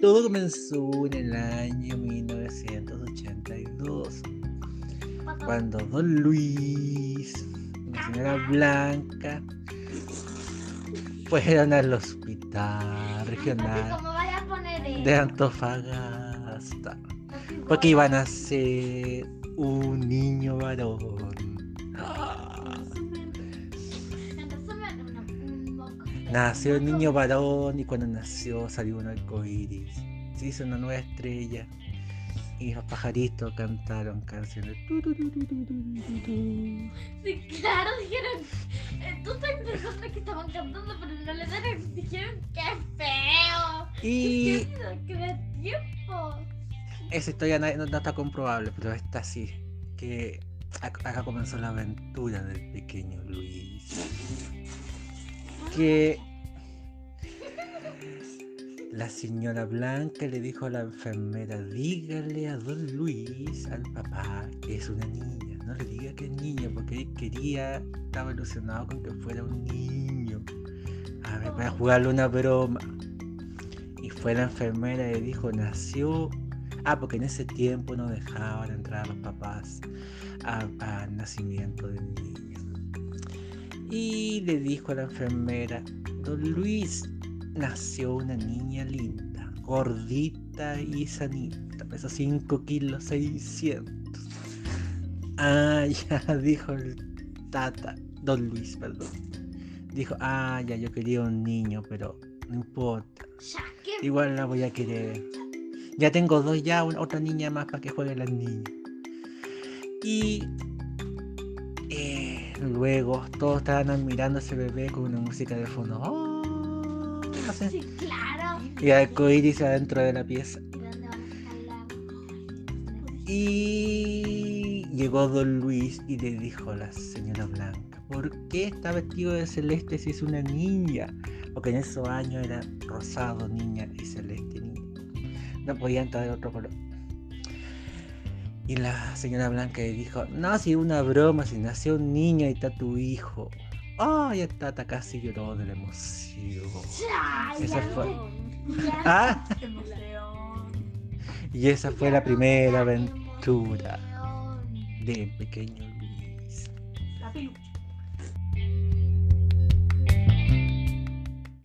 todo comenzó en el año 1982, cuando Don Luis la señora Blanca fueron al hospital regional de Antofagasta, porque iban a ser un niño varón. Nació el niño varón y cuando nació salió un arco iris. Se hizo una nueva estrella y los pajaritos cantaron canciones. Sí, claro, dijeron. eh, Tú estás pensando que estaban cantando, pero no le dieron. Dijeron, ¡qué feo! Y ¡Qué de tiempo! esa historia no, no- está comprobable, pero está así. Que ac- acá comenzó la aventura del pequeño Luis. Que la señora Blanca le dijo a la enfermera, dígale a don Luis, al papá, que es una niña. No le diga que es niña, porque él quería, estaba ilusionado con que fuera un niño. A ver, para jugarle una broma. Y fue la enfermera y le dijo, nació. Ah, porque en ese tiempo no dejaban entrar a los papás al nacimiento del niño. Y le dijo a la enfermera, don Luis, nació una niña linda, gordita y sanita, pesó 5 kilos 600. Ah, ya, dijo el tata, don Luis, perdón. Dijo, ah, ya, yo quería un niño, pero no importa, igual la voy a querer. Ya tengo dos ya, otra niña más para que jueguen las niñas. Y luego todos estaban admirando a ese bebé con una música de fondo. ¡Oh! No sé. Sí, claro. Y arcoíris adentro de la pieza. ¿Y llegó Don Luis y le dijo a la señora Blanca, ¿por qué está vestido de celeste si es una niña? Porque en esos años era rosado niña y celeste niña. No podía entrar de otro color. Y la señora Blanca le dijo, no, si una broma, si nació un niño y está tu hijo. Ay, esta Tata casi lloró de la emoción. Ya, Esa ya fue. ya Ah, Emoción. y esa fue la primera aventura de pequeño Luis. La peluche.